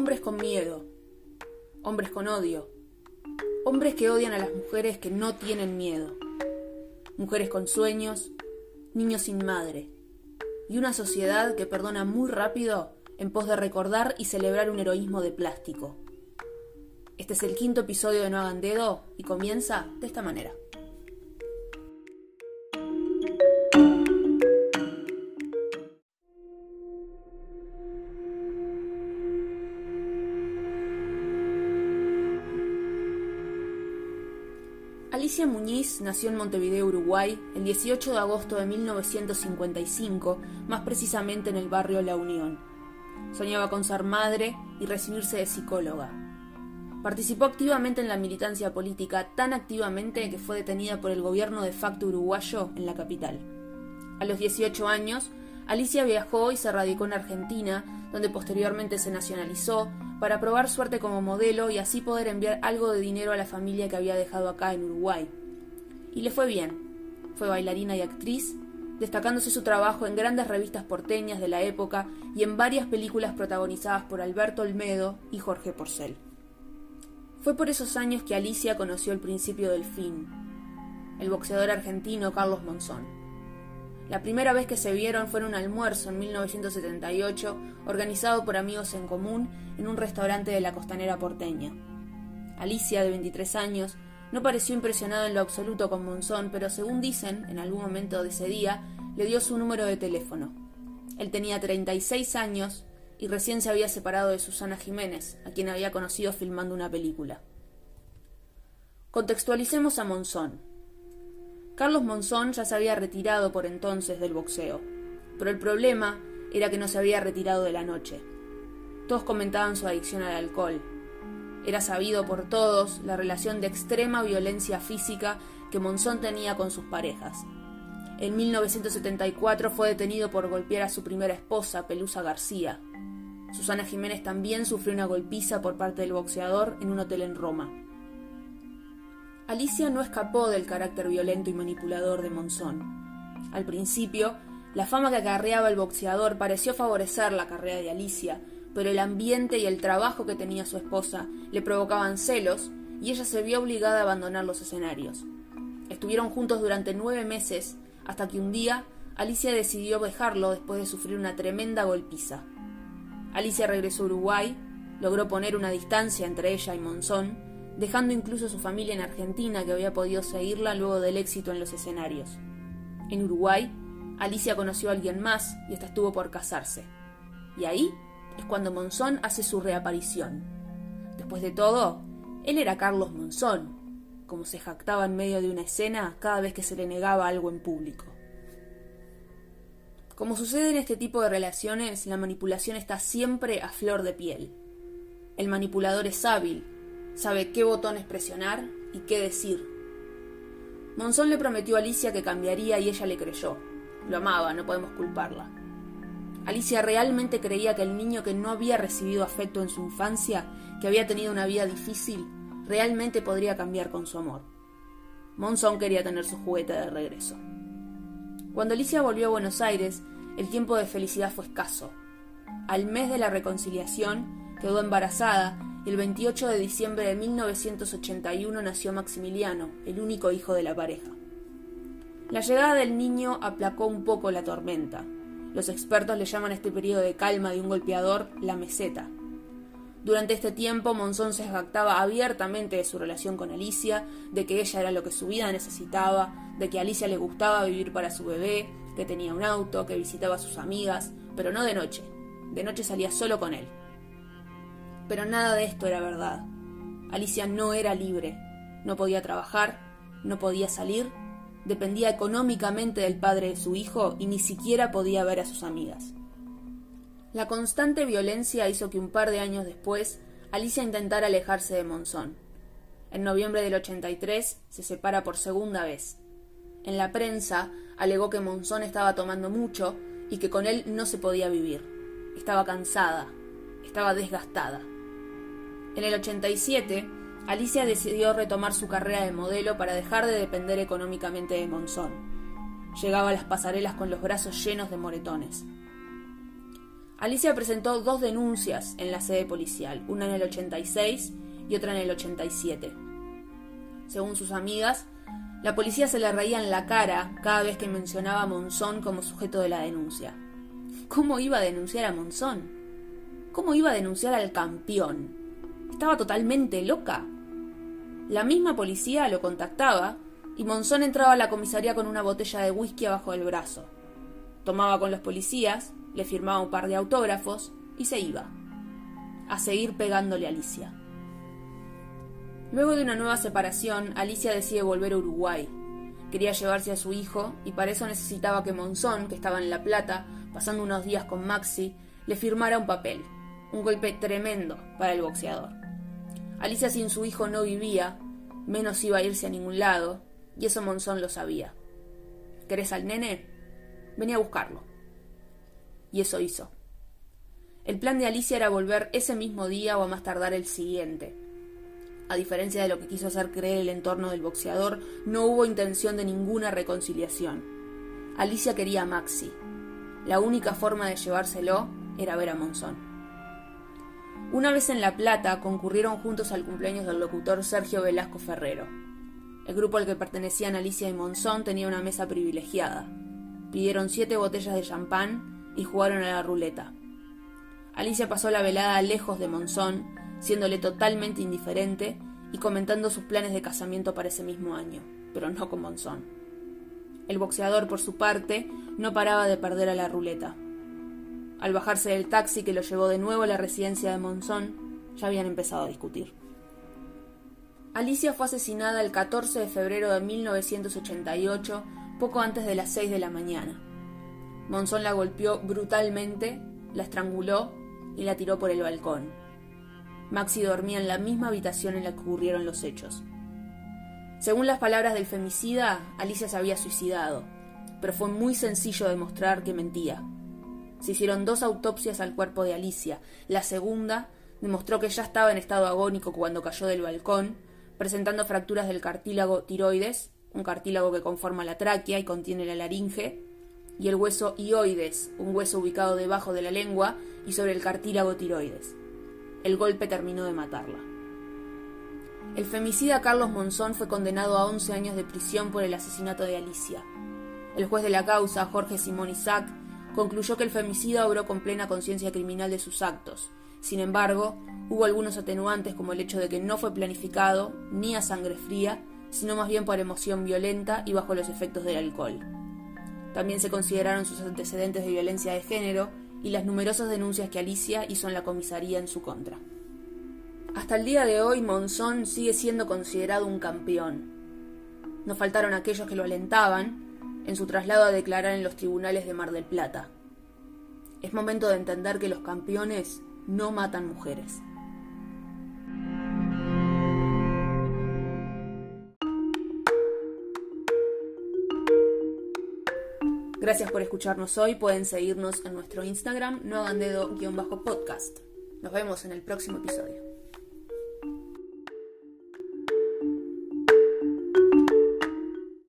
hombres con miedo, hombres con odio, hombres que odian a las mujeres que no tienen miedo, mujeres con sueños, niños sin madre, y una sociedad que perdona muy rápido en pos de recordar y celebrar un heroísmo de plástico. Este es el quinto episodio de No hagan dedo y comienza de esta manera. Alicia Muñiz nació en Montevideo, Uruguay, el 18 de agosto de 1955, más precisamente en el barrio La Unión. Soñaba con ser madre y recibirse de psicóloga. Participó activamente en la militancia política, tan activamente que fue detenida por el gobierno de facto uruguayo en la capital. A los 18 años, Alicia viajó y se radicó en Argentina, donde posteriormente se nacionalizó, para probar suerte como modelo y así poder enviar algo de dinero a la familia que había dejado acá en Uruguay. Y le fue bien. Fue bailarina y actriz, destacándose su trabajo en grandes revistas porteñas de la época y en varias películas protagonizadas por Alberto Olmedo y Jorge Porcel. Fue por esos años que Alicia conoció el principio del fin, el boxeador argentino Carlos Monzón. La primera vez que se vieron fue en un almuerzo en 1978, organizado por amigos en común en un restaurante de la costanera porteña. Alicia, de 23 años, no pareció impresionada en lo absoluto con Monzón, pero según dicen, en algún momento de ese día, le dio su número de teléfono. Él tenía 36 años y recién se había separado de Susana Jiménez, a quien había conocido filmando una película. Contextualicemos a Monzón. Carlos Monzón ya se había retirado por entonces del boxeo, pero el problema era que no se había retirado de la noche. Todos comentaban su adicción al alcohol. Era sabido por todos la relación de extrema violencia física que Monzón tenía con sus parejas. En 1974 fue detenido por golpear a su primera esposa, Pelusa García. Susana Jiménez también sufrió una golpiza por parte del boxeador en un hotel en Roma. Alicia no escapó del carácter violento y manipulador de Monzón. Al principio, la fama que acarreaba el boxeador pareció favorecer la carrera de Alicia, pero el ambiente y el trabajo que tenía su esposa le provocaban celos y ella se vio obligada a abandonar los escenarios. Estuvieron juntos durante nueve meses, hasta que un día Alicia decidió dejarlo después de sufrir una tremenda golpiza. Alicia regresó a Uruguay, logró poner una distancia entre ella y Monzón, dejando incluso su familia en Argentina que había podido seguirla luego del éxito en los escenarios. En Uruguay, Alicia conoció a alguien más y hasta estuvo por casarse. Y ahí es cuando Monzón hace su reaparición. Después de todo, él era Carlos Monzón, como se jactaba en medio de una escena cada vez que se le negaba algo en público. Como sucede en este tipo de relaciones, la manipulación está siempre a flor de piel. El manipulador es hábil sabe qué botones presionar y qué decir. Monzón le prometió a Alicia que cambiaría y ella le creyó. Lo amaba, no podemos culparla. Alicia realmente creía que el niño que no había recibido afecto en su infancia, que había tenido una vida difícil, realmente podría cambiar con su amor. Monzón quería tener su juguete de regreso. Cuando Alicia volvió a Buenos Aires, el tiempo de felicidad fue escaso. Al mes de la reconciliación, quedó embarazada el 28 de diciembre de 1981 nació Maximiliano, el único hijo de la pareja. La llegada del niño aplacó un poco la tormenta. Los expertos le llaman a este periodo de calma de un golpeador la meseta. Durante este tiempo, Monzón se jactaba abiertamente de su relación con Alicia, de que ella era lo que su vida necesitaba, de que a Alicia le gustaba vivir para su bebé, que tenía un auto, que visitaba a sus amigas, pero no de noche. De noche salía solo con él. Pero nada de esto era verdad. Alicia no era libre, no podía trabajar, no podía salir, dependía económicamente del padre de su hijo y ni siquiera podía ver a sus amigas. La constante violencia hizo que un par de años después Alicia intentara alejarse de Monzón. En noviembre del 83 se separa por segunda vez. En la prensa alegó que Monzón estaba tomando mucho y que con él no se podía vivir. Estaba cansada, estaba desgastada. En el 87, Alicia decidió retomar su carrera de modelo para dejar de depender económicamente de Monzón. Llegaba a las pasarelas con los brazos llenos de moretones. Alicia presentó dos denuncias en la sede policial, una en el 86 y otra en el 87. Según sus amigas, la policía se le reía en la cara cada vez que mencionaba a Monzón como sujeto de la denuncia. ¿Cómo iba a denunciar a Monzón? ¿Cómo iba a denunciar al campeón? Estaba totalmente loca. La misma policía lo contactaba y Monzón entraba a la comisaría con una botella de whisky abajo del brazo. Tomaba con los policías, le firmaba un par de autógrafos y se iba. A seguir pegándole a Alicia. Luego de una nueva separación, Alicia decide volver a Uruguay. Quería llevarse a su hijo y para eso necesitaba que Monzón, que estaba en La Plata, pasando unos días con Maxi, le firmara un papel. Un golpe tremendo para el boxeador. Alicia sin su hijo no vivía, menos iba a irse a ningún lado, y eso Monzón lo sabía. ¿Querés al nene? Venía a buscarlo. Y eso hizo. El plan de Alicia era volver ese mismo día o a más tardar el siguiente. A diferencia de lo que quiso hacer creer el entorno del boxeador, no hubo intención de ninguna reconciliación. Alicia quería a Maxi. La única forma de llevárselo era ver a Monzón. Una vez en La Plata concurrieron juntos al cumpleaños del locutor Sergio Velasco Ferrero. El grupo al que pertenecían Alicia y Monzón tenía una mesa privilegiada. Pidieron siete botellas de champán y jugaron a la ruleta. Alicia pasó la velada lejos de Monzón, siéndole totalmente indiferente y comentando sus planes de casamiento para ese mismo año, pero no con Monzón. El boxeador, por su parte, no paraba de perder a la ruleta. Al bajarse del taxi que lo llevó de nuevo a la residencia de Monzón, ya habían empezado a discutir. Alicia fue asesinada el 14 de febrero de 1988, poco antes de las 6 de la mañana. Monzón la golpeó brutalmente, la estranguló y la tiró por el balcón. Maxi dormía en la misma habitación en la que ocurrieron los hechos. Según las palabras del femicida, Alicia se había suicidado, pero fue muy sencillo demostrar que mentía. Se hicieron dos autopsias al cuerpo de Alicia. La segunda demostró que ya estaba en estado agónico cuando cayó del balcón, presentando fracturas del cartílago tiroides, un cartílago que conforma la tráquea y contiene la laringe, y el hueso ioides, un hueso ubicado debajo de la lengua y sobre el cartílago tiroides. El golpe terminó de matarla. El femicida Carlos Monzón fue condenado a 11 años de prisión por el asesinato de Alicia. El juez de la causa, Jorge Simón Isaac, concluyó que el femicida obró con plena conciencia criminal de sus actos. Sin embargo, hubo algunos atenuantes como el hecho de que no fue planificado ni a sangre fría, sino más bien por emoción violenta y bajo los efectos del alcohol. También se consideraron sus antecedentes de violencia de género y las numerosas denuncias que Alicia hizo en la comisaría en su contra. Hasta el día de hoy Monzón sigue siendo considerado un campeón. No faltaron aquellos que lo alentaban en su traslado a declarar en los tribunales de Mar del Plata. Es momento de entender que los campeones no matan mujeres. Gracias por escucharnos hoy. Pueden seguirnos en nuestro Instagram, no hagan dedo-podcast. Nos vemos en el próximo episodio.